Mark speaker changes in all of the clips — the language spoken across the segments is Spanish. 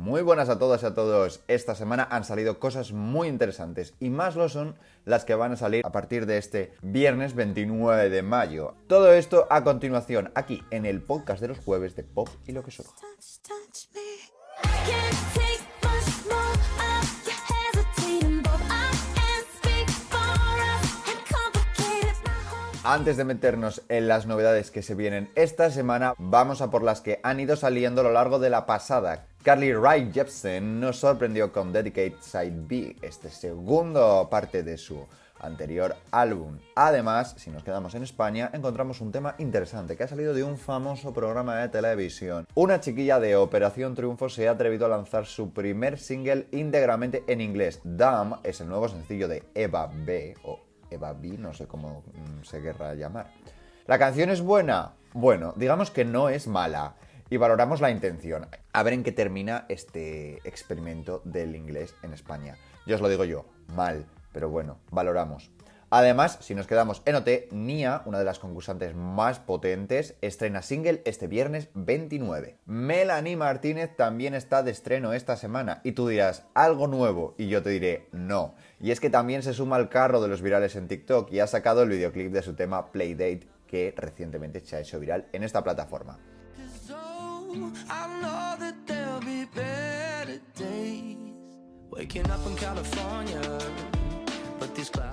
Speaker 1: Muy buenas a todas y a todos. Esta semana han salido cosas muy interesantes y más lo son las que van a salir a partir de este viernes 29 de mayo. Todo esto a continuación aquí en el podcast de los jueves de Pop y lo que surja. Antes de meternos en las novedades que se vienen esta semana, vamos a por las que han ido saliendo a lo largo de la pasada. Carly Rae Jepsen nos sorprendió con Dedicate Side B, este segundo parte de su anterior álbum. Además, si nos quedamos en España, encontramos un tema interesante que ha salido de un famoso programa de televisión. Una chiquilla de Operación Triunfo se ha atrevido a lanzar su primer single íntegramente en inglés. Dumb es el nuevo sencillo de Eva B, o Eva B, no sé cómo mm, se querrá llamar. ¿La canción es buena? Bueno, digamos que no es mala. Y valoramos la intención. A ver en qué termina este experimento del inglés en España. Yo os lo digo yo, mal, pero bueno, valoramos. Además, si nos quedamos en OT, Nia, una de las concursantes más potentes, estrena single este viernes 29. Melanie Martínez también está de estreno esta semana y tú dirás, algo nuevo, y yo te diré, no. Y es que también se suma al carro de los virales en TikTok y ha sacado el videoclip de su tema Playdate que recientemente se ha hecho viral en esta plataforma.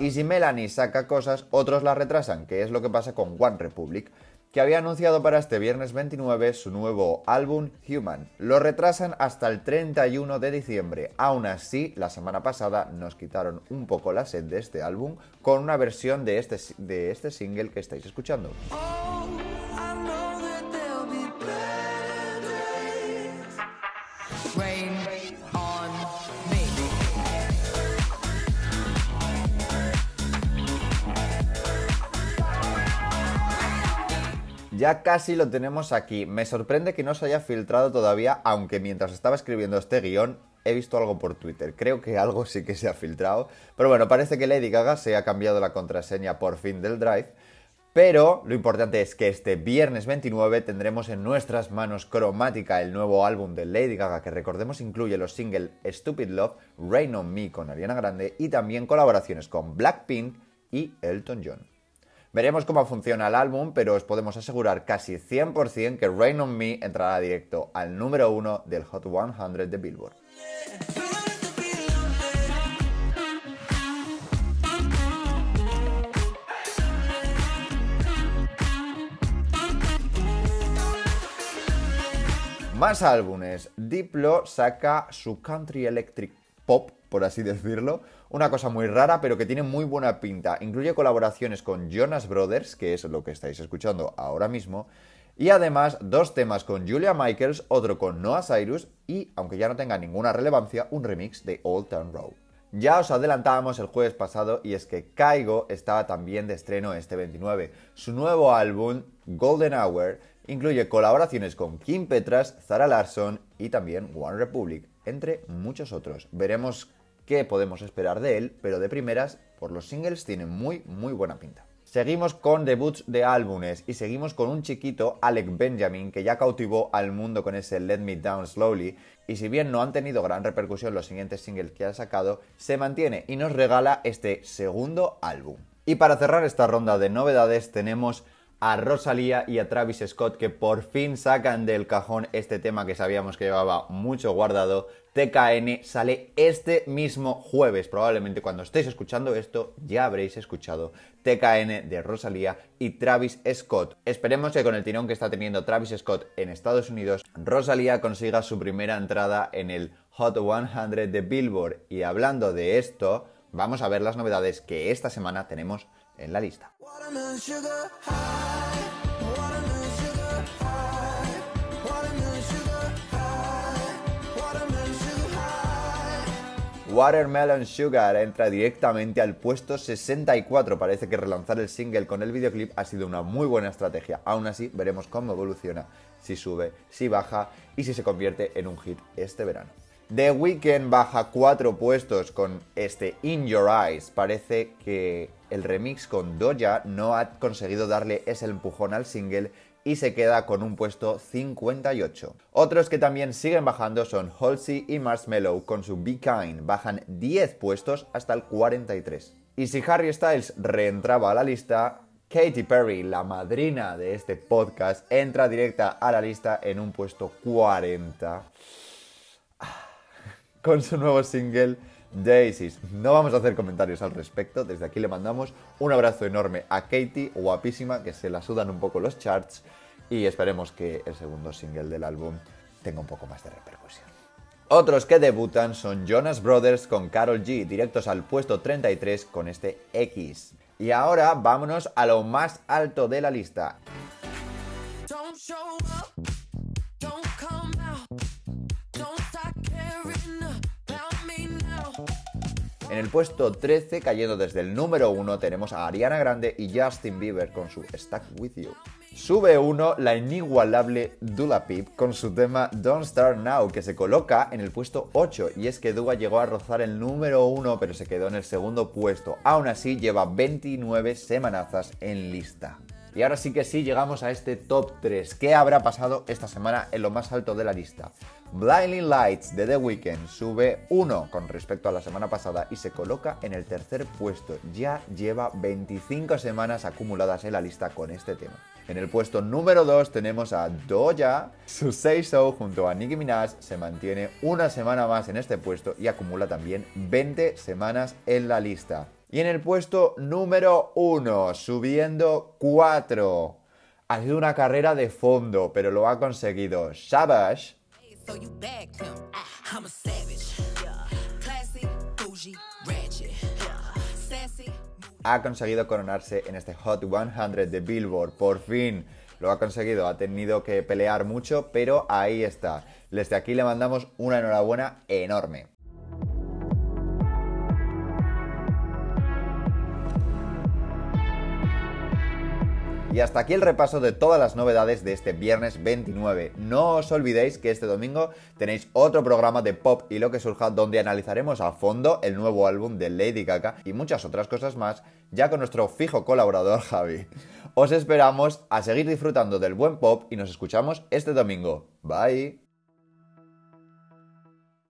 Speaker 1: Y si Melanie saca cosas, otros la retrasan, que es lo que pasa con One Republic, que había anunciado para este viernes 29 su nuevo álbum Human. Lo retrasan hasta el 31 de diciembre. Aún así, la semana pasada nos quitaron un poco la sed de este álbum con una versión de este, de este single que estáis escuchando. Ya casi lo tenemos aquí. Me sorprende que no se haya filtrado todavía, aunque mientras estaba escribiendo este guion he visto algo por Twitter. Creo que algo sí que se ha filtrado. Pero bueno, parece que Lady Gaga se ha cambiado la contraseña por fin del Drive. Pero lo importante es que este viernes 29 tendremos en nuestras manos Cromática, el nuevo álbum de Lady Gaga, que recordemos incluye los singles Stupid Love, Rain on Me con Ariana Grande y también colaboraciones con Blackpink y Elton John. Veremos cómo funciona el álbum, pero os podemos asegurar casi 100% que Rain on Me entrará directo al número 1 del Hot 100 de Billboard. Más álbumes. Diplo saca su Country Electric Pop por así decirlo. Una cosa muy rara, pero que tiene muy buena pinta. Incluye colaboraciones con Jonas Brothers, que es lo que estáis escuchando ahora mismo. Y además dos temas con Julia Michaels, otro con Noah Cyrus y, aunque ya no tenga ninguna relevancia, un remix de Old Town Road. Ya os adelantábamos el jueves pasado y es que Kaigo estaba también de estreno este 29. Su nuevo álbum, Golden Hour, incluye colaboraciones con Kim Petras, Zara Larson y también One Republic, entre muchos otros. Veremos qué podemos esperar de él, pero de primeras, por los singles tiene muy, muy buena pinta. Seguimos con debuts de álbumes y seguimos con un chiquito, Alec Benjamin, que ya cautivó al mundo con ese Let Me Down Slowly, y si bien no han tenido gran repercusión los siguientes singles que ha sacado, se mantiene y nos regala este segundo álbum. Y para cerrar esta ronda de novedades tenemos a Rosalía y a Travis Scott que por fin sacan del cajón este tema que sabíamos que llevaba mucho guardado. TKN sale este mismo jueves. Probablemente cuando estéis escuchando esto ya habréis escuchado TKN de Rosalía y Travis Scott. Esperemos que con el tirón que está teniendo Travis Scott en Estados Unidos, Rosalía consiga su primera entrada en el Hot 100 de Billboard. Y hablando de esto, vamos a ver las novedades que esta semana tenemos en la lista. Watermelon Sugar entra directamente al puesto 64. Parece que relanzar el single con el videoclip ha sido una muy buena estrategia. Aún así, veremos cómo evoluciona, si sube, si baja y si se convierte en un hit este verano. The Weeknd baja cuatro puestos con este In Your Eyes. Parece que el remix con Doja no ha conseguido darle ese empujón al single y se queda con un puesto 58. Otros que también siguen bajando son Halsey y Marshmello con su Be Kind, bajan 10 puestos hasta el 43. Y si Harry Styles reentraba a la lista, Katy Perry, la madrina de este podcast, entra directa a la lista en un puesto 40 con su nuevo single Daisies. No vamos a hacer comentarios al respecto, desde aquí le mandamos un abrazo enorme a Katy, guapísima, que se la sudan un poco los charts y esperemos que el segundo single del álbum tenga un poco más de repercusión. Otros que debutan son Jonas Brothers con Carol G, directos al puesto 33 con este X. Y ahora vámonos a lo más alto de la lista. En el puesto 13, cayendo desde el número 1, tenemos a Ariana Grande y Justin Bieber con su Stuck With You. Sube uno la inigualable Dula Peep con su tema Don't Start Now, que se coloca en el puesto 8. Y es que Dua llegó a rozar el número 1, pero se quedó en el segundo puesto. Aún así, lleva 29 semanazas en lista. Y ahora sí que sí, llegamos a este top 3. ¿Qué habrá pasado esta semana en lo más alto de la lista? Blinding Lights de The Weeknd sube 1 con respecto a la semana pasada y se coloca en el tercer puesto. Ya lleva 25 semanas acumuladas en la lista con este tema. En el puesto número 2 tenemos a Doja. Su Say So junto a Nicki Minaj se mantiene una semana más en este puesto y acumula también 20 semanas en la lista. Y en el puesto número 1, subiendo 4. Ha sido una carrera de fondo, pero lo ha conseguido. Savage ha conseguido coronarse en este Hot 100 de Billboard. Por fin lo ha conseguido. Ha tenido que pelear mucho, pero ahí está. Desde aquí le mandamos una enhorabuena enorme. Y hasta aquí el repaso de todas las novedades de este viernes 29. No os olvidéis que este domingo tenéis otro programa de pop y lo que surja donde analizaremos a fondo el nuevo álbum de Lady Gaga y muchas otras cosas más ya con nuestro fijo colaborador Javi. Os esperamos a seguir disfrutando del buen pop y nos escuchamos este domingo. Bye.